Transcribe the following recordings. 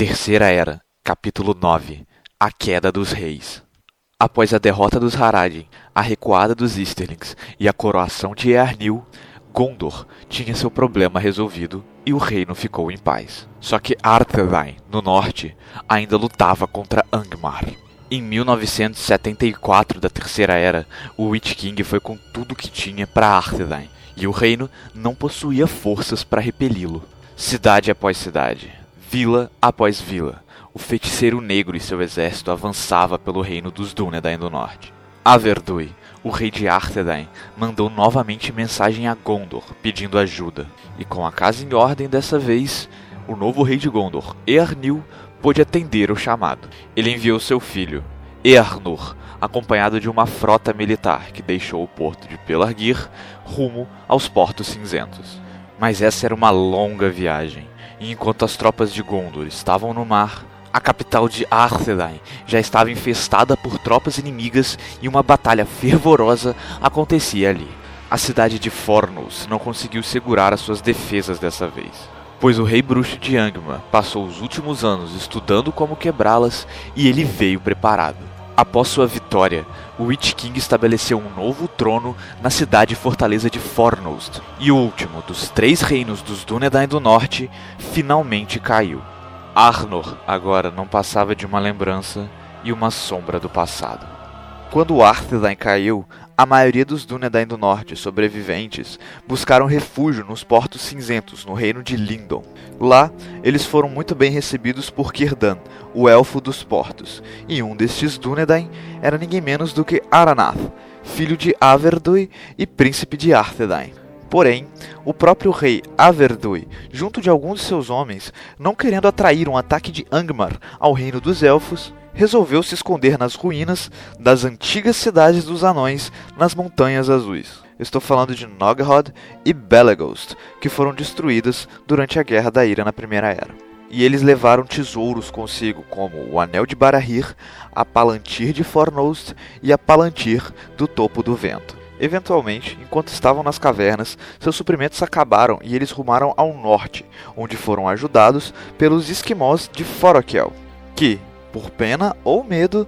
Terceira Era, capítulo 9 A Queda dos Reis Após a derrota dos Haradin, a recuada dos Easterlings e a coroação de Earnil, Gondor tinha seu problema resolvido e o reino ficou em paz. Só que Arthedain, no norte, ainda lutava contra Angmar. Em 1974 da Terceira Era, o Witch King foi com tudo que tinha para Arthedain, e o reino não possuía forças para repeli-lo. Cidade após cidade, Vila após vila, o feiticeiro negro e seu exército avançava pelo reino dos Dúnedain do Norte. Averdui, o rei de Arthedain, mandou novamente mensagem a Gondor, pedindo ajuda. E com a casa em ordem dessa vez, o novo rei de Gondor, Earnil, pôde atender o chamado. Ele enviou seu filho, Earnur, acompanhado de uma frota militar que deixou o porto de Pelargir rumo aos Portos Cinzentos. Mas essa era uma longa viagem e enquanto as tropas de Gondor estavam no mar, a capital de Arthedain já estava infestada por tropas inimigas e uma batalha fervorosa acontecia ali. A cidade de Fornos não conseguiu segurar as suas defesas dessa vez, pois o rei bruxo de Angmar passou os últimos anos estudando como quebrá-las e ele veio preparado. Após sua vitória, o Witch King estabeleceu um novo trono na cidade fortaleza de Fornost, e o último dos três reinos dos Dúnedain do Norte finalmente caiu. Arnor agora não passava de uma lembrança e uma sombra do passado. Quando Arthedain caiu, a maioria dos Dúnedain do Norte sobreviventes buscaram refúgio nos Portos Cinzentos, no reino de Lindon. Lá, eles foram muito bem recebidos por Kirdan, o Elfo dos Portos, e um destes Dúnedain era ninguém menos do que Aranath, filho de Averdui e príncipe de Arthedain. Porém, o próprio rei Averdui, junto de alguns de seus homens, não querendo atrair um ataque de Angmar ao reino dos elfos, resolveu se esconder nas ruínas das antigas cidades dos anões nas Montanhas Azuis. Estou falando de Nogrod e Belegost, que foram destruídas durante a Guerra da Ira na Primeira Era. E eles levaram tesouros consigo, como o Anel de Barahir, a Palantir de Fornost e a Palantir do Topo do Vento. Eventualmente, enquanto estavam nas cavernas, seus suprimentos acabaram e eles rumaram ao norte, onde foram ajudados pelos esquimós de Forokel, que, por pena ou medo,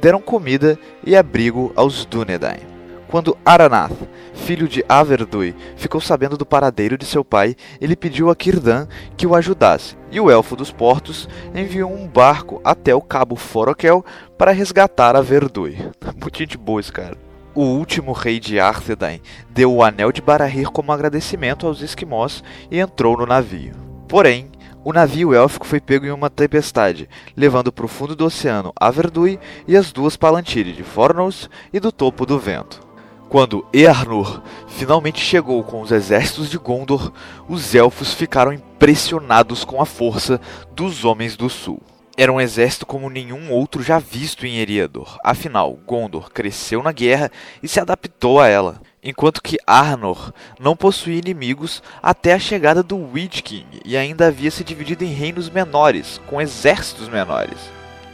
deram comida e abrigo aos Dúnedain. Quando Aranath, filho de Averdui, ficou sabendo do paradeiro de seu pai, ele pediu a Kirdan que o ajudasse, e o Elfo dos Portos enviou um barco até o cabo Forokel para resgatar a Verdui. Muito gente boa esse cara. O último rei de Arthedain deu o Anel de Barahir como agradecimento aos esquimós e entrou no navio. Porém, o navio élfico foi pego em uma tempestade, levando para o fundo do oceano Averdui e as duas Palantiri de Fornos e do Topo do Vento. Quando Earnur finalmente chegou com os exércitos de Gondor, os elfos ficaram impressionados com a força dos Homens do Sul. Era um exército como nenhum outro já visto em Eriador. Afinal, Gondor cresceu na guerra e se adaptou a ela enquanto que Arnor não possuía inimigos até a chegada do Witch King e ainda havia se dividido em reinos menores, com exércitos menores.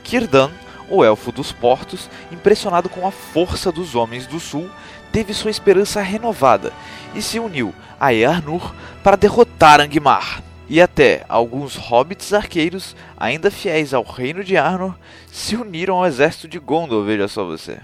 Círdan, o elfo dos portos, impressionado com a força dos homens do sul, teve sua esperança renovada e se uniu a Earnur para derrotar Angmar. E até alguns hobbits arqueiros, ainda fiéis ao reino de Arnor, se uniram ao exército de Gondor, veja só você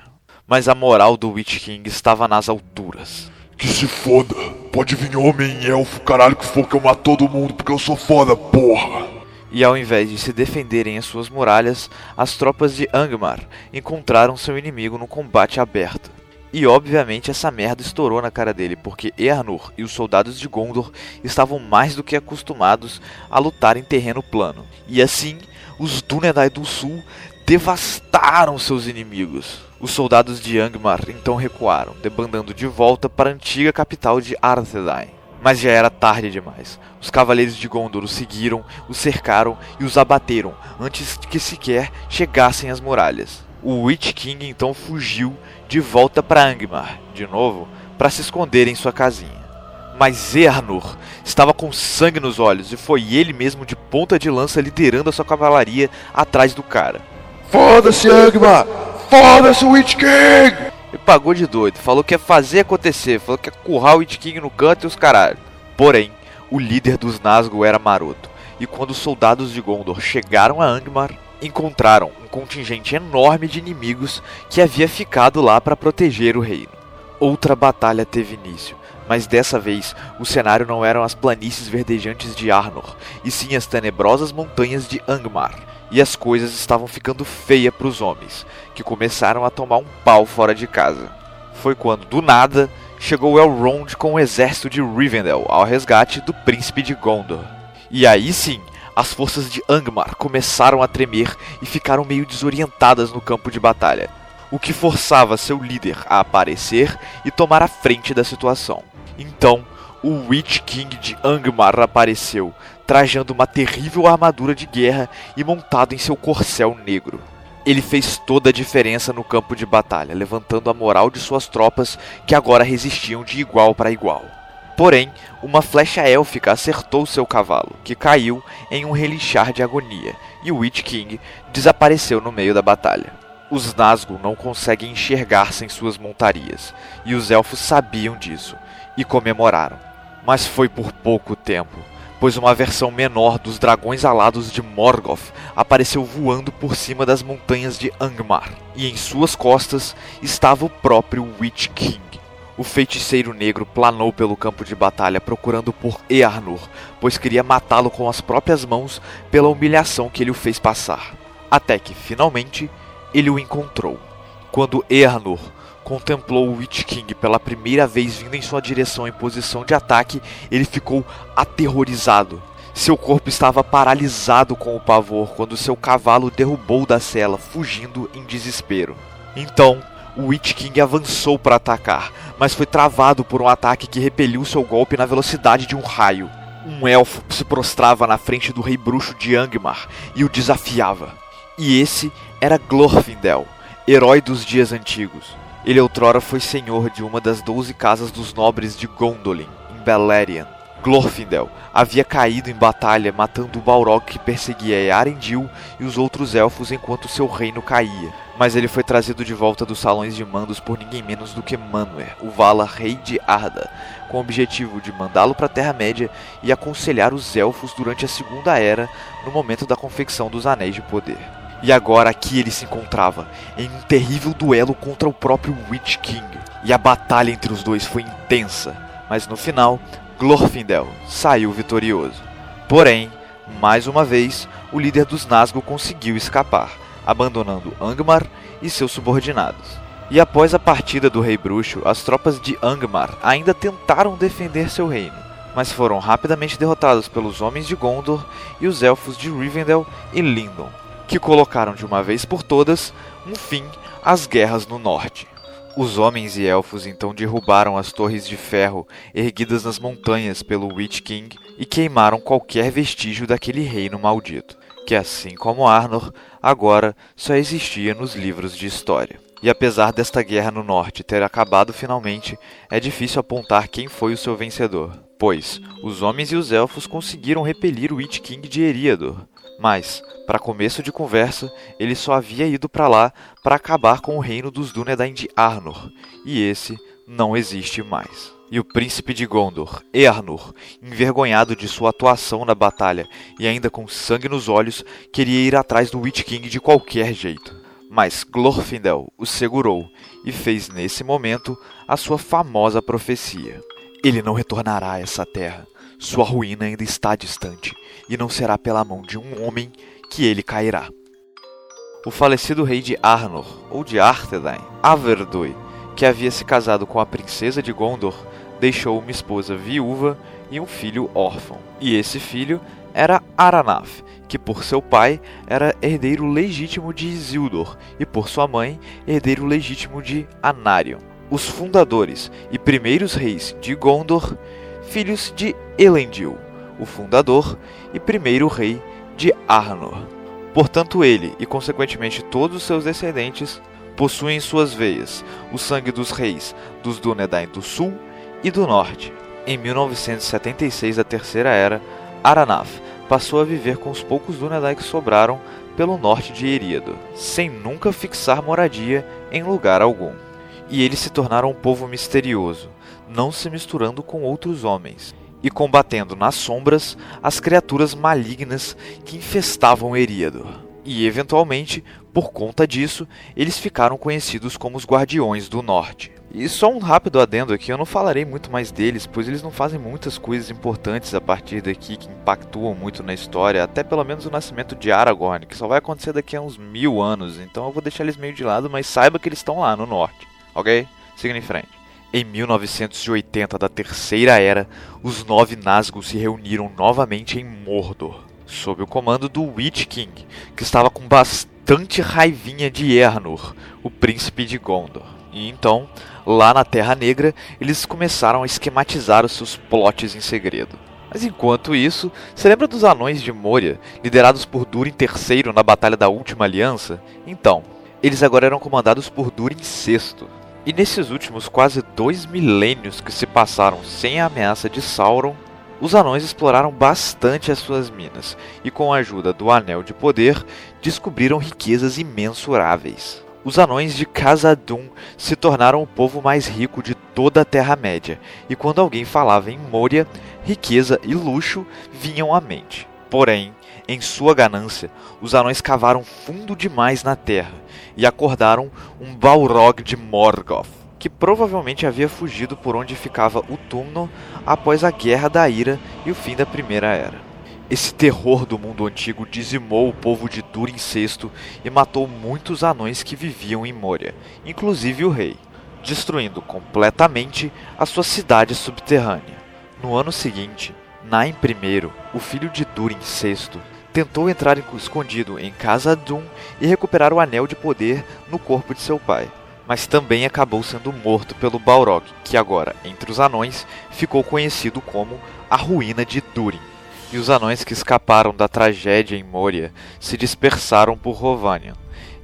mas a moral do Witch King estava nas alturas. Que se foda. Pode vir homem e elfo, caralho que for que eu mato todo mundo porque eu sou foda, porra. E ao invés de se defenderem em suas muralhas, as tropas de Angmar encontraram seu inimigo no combate aberto. E obviamente essa merda estourou na cara dele, porque Earnur e os soldados de Gondor estavam mais do que acostumados a lutar em terreno plano. E assim, os Dúnedain do Sul devastaram seus inimigos. Os soldados de Angmar então recuaram, debandando de volta para a antiga capital de Arthedain. Mas já era tarde demais. Os cavaleiros de Gondor os seguiram, os cercaram e os abateram antes que sequer chegassem às muralhas. O Witch King então fugiu de volta para Angmar, de novo, para se esconder em sua casinha. Mas Earnur estava com sangue nos olhos e foi ele mesmo de ponta de lança liderando a sua cavalaria atrás do cara. Foda-se, Angmar! Foda-se Witch King! E pagou de doido, falou que ia fazer acontecer, falou que ia currar o Witch King no canto e os caralho. Porém, o líder dos Nazgûl era maroto, e quando os soldados de Gondor chegaram a Angmar, encontraram um contingente enorme de inimigos que havia ficado lá para proteger o reino. Outra batalha teve início, mas dessa vez o cenário não eram as planícies verdejantes de Arnor, e sim as tenebrosas montanhas de Angmar. E as coisas estavam ficando feia para os homens, que começaram a tomar um pau fora de casa. Foi quando, do nada, chegou Elrond com o exército de Rivendell ao resgate do príncipe de Gondor. E aí sim, as forças de Angmar começaram a tremer e ficaram meio desorientadas no campo de batalha o que forçava seu líder a aparecer e tomar a frente da situação. Então, o Witch King de Angmar apareceu, trajando uma terrível armadura de guerra e montado em seu corcel negro. Ele fez toda a diferença no campo de batalha, levantando a moral de suas tropas que agora resistiam de igual para igual. Porém, uma flecha élfica acertou seu cavalo, que caiu em um relixar de agonia, e o Witch King desapareceu no meio da batalha. Os Nazgûl não conseguem enxergar sem suas montarias, e os elfos sabiam disso e comemoraram. Mas foi por pouco tempo, pois uma versão menor dos dragões alados de Morgoth apareceu voando por cima das montanhas de Angmar, e em suas costas estava o próprio Witch King. O feiticeiro negro planou pelo campo de batalha procurando por Earnur, pois queria matá-lo com as próprias mãos pela humilhação que ele o fez passar. Até que, finalmente, ele o encontrou. Quando Earnor contemplou o Witch King pela primeira vez vindo em sua direção em posição de ataque, ele ficou aterrorizado. Seu corpo estava paralisado com o pavor quando seu cavalo derrubou da cela, fugindo em desespero. Então, o Witch King avançou para atacar, mas foi travado por um ataque que repeliu seu golpe na velocidade de um raio. Um elfo se prostrava na frente do rei bruxo de Angmar e o desafiava. E esse era Glorfindel, herói dos dias antigos. Ele outrora foi senhor de uma das doze casas dos nobres de Gondolin, em Beleriand. Glorfindel havia caído em batalha matando o Balrog que perseguia Earendil e os outros elfos enquanto seu reino caía. Mas ele foi trazido de volta dos salões de mandos por ninguém menos do que Manwë, o Vala rei de Arda, com o objetivo de mandá-lo para a Terra-média e aconselhar os elfos durante a Segunda Era, no momento da confecção dos Anéis de Poder. E agora aqui ele se encontrava, em um terrível duelo contra o próprio Witch King. E a batalha entre os dois foi intensa, mas no final, Glorfindel saiu vitorioso. Porém, mais uma vez, o líder dos Nazgûl conseguiu escapar, abandonando Angmar e seus subordinados. E após a partida do Rei Bruxo, as tropas de Angmar ainda tentaram defender seu reino, mas foram rapidamente derrotados pelos homens de Gondor e os elfos de Rivendell e Lindon, que colocaram de uma vez por todas um fim às guerras no norte. Os homens e elfos então derrubaram as torres de ferro erguidas nas montanhas pelo Witch King e queimaram qualquer vestígio daquele reino maldito, que assim como Arnor, agora só existia nos livros de história. E apesar desta guerra no norte ter acabado finalmente, é difícil apontar quem foi o seu vencedor, pois os homens e os elfos conseguiram repelir o Witch King de Eriador, mas, para começo de conversa, ele só havia ido para lá para acabar com o reino dos Dúnedain de Arnor, e esse não existe mais. E o príncipe de Gondor, Earnur, envergonhado de sua atuação na batalha e ainda com sangue nos olhos, queria ir atrás do Witch King de qualquer jeito. Mas Glorfindel o segurou e fez nesse momento a sua famosa profecia. Ele não retornará a essa terra. Sua ruína ainda está distante e não será pela mão de um homem que ele cairá. O falecido rei de Arnor, ou de Arthedain, Averdoi, que havia se casado com a princesa de Gondor, deixou uma esposa viúva e um filho órfão. E esse filho era Aranaf, que por seu pai era herdeiro legítimo de Isildur e por sua mãe herdeiro legítimo de Anarion. Os fundadores e primeiros reis de Gondor, filhos de Elendil, o fundador e primeiro rei de Arnor. Portanto, ele e consequentemente todos os seus descendentes possuem em suas veias o sangue dos reis dos Dúnedain do Sul e do Norte. Em 1976 da Terceira Era, Aranaf passou a viver com os poucos Dúnedain que sobraram pelo norte de Eríado, sem nunca fixar moradia em lugar algum. E eles se tornaram um povo misterioso, não se misturando com outros homens, e combatendo nas sombras as criaturas malignas que infestavam Eriador. E eventualmente, por conta disso, eles ficaram conhecidos como os Guardiões do Norte. E só um rápido adendo aqui, eu não falarei muito mais deles, pois eles não fazem muitas coisas importantes a partir daqui que impactuam muito na história, até pelo menos o nascimento de Aragorn, que só vai acontecer daqui a uns mil anos, então eu vou deixar eles meio de lado, mas saiba que eles estão lá no norte, ok? Siga em frente. Em 1980 da Terceira Era, os Nove Nazgûl se reuniram novamente em Mordor, sob o comando do Witch King, que estava com bastante raivinha de Ernur, o príncipe de Gondor. E então, lá na Terra Negra, eles começaram a esquematizar os seus plots em segredo. Mas enquanto isso, você lembra dos anões de Moria, liderados por Durin III na Batalha da Última Aliança? Então, eles agora eram comandados por Durin VI. E nesses últimos quase dois milênios que se passaram sem a ameaça de Sauron, os anões exploraram bastante as suas minas e, com a ajuda do Anel de Poder, descobriram riquezas imensuráveis os anões de Khazad-dûm se tornaram o povo mais rico de toda a Terra-média, e quando alguém falava em Moria, riqueza e luxo vinham à mente. Porém, em sua ganância, os anões cavaram fundo demais na terra e acordaram um Balrog de Morgoth, que provavelmente havia fugido por onde ficava o Túmno após a Guerra da Ira e o fim da Primeira Era. Esse terror do mundo antigo dizimou o povo de Durin VI e matou muitos anões que viviam em Moria, inclusive o rei, destruindo completamente a sua cidade subterrânea. No ano seguinte, Nain I, o filho de Durin VI, tentou entrar escondido em Casa Dum e recuperar o anel de poder no corpo de seu pai, mas também acabou sendo morto pelo Balrog, que agora, entre os anões, ficou conhecido como a Ruína de Durin. E os anões que escaparam da tragédia em Moria se dispersaram por Rovanion,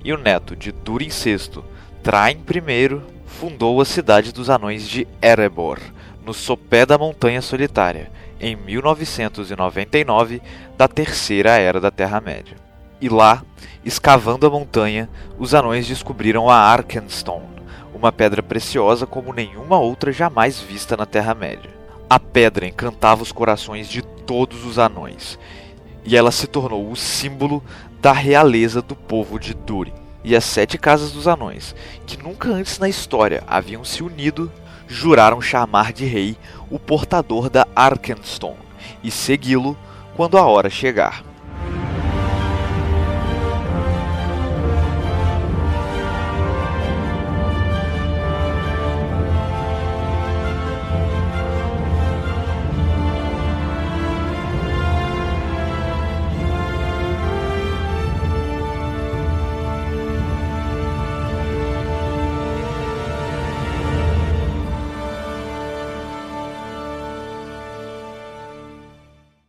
e o neto de Durin VI, Train I, fundou a cidade dos anões de Erebor, no sopé da Montanha Solitária, em 1999 da Terceira Era da Terra-média. E lá, escavando a montanha, os anões descobriram a Arkenstone, uma pedra preciosa como nenhuma outra jamais vista na Terra-média. A pedra encantava os corações de todos os anões, e ela se tornou o símbolo da realeza do povo de Durin. E as sete casas dos anões, que nunca antes na história haviam se unido, juraram chamar de rei o portador da Arkenstone e segui-lo quando a hora chegar.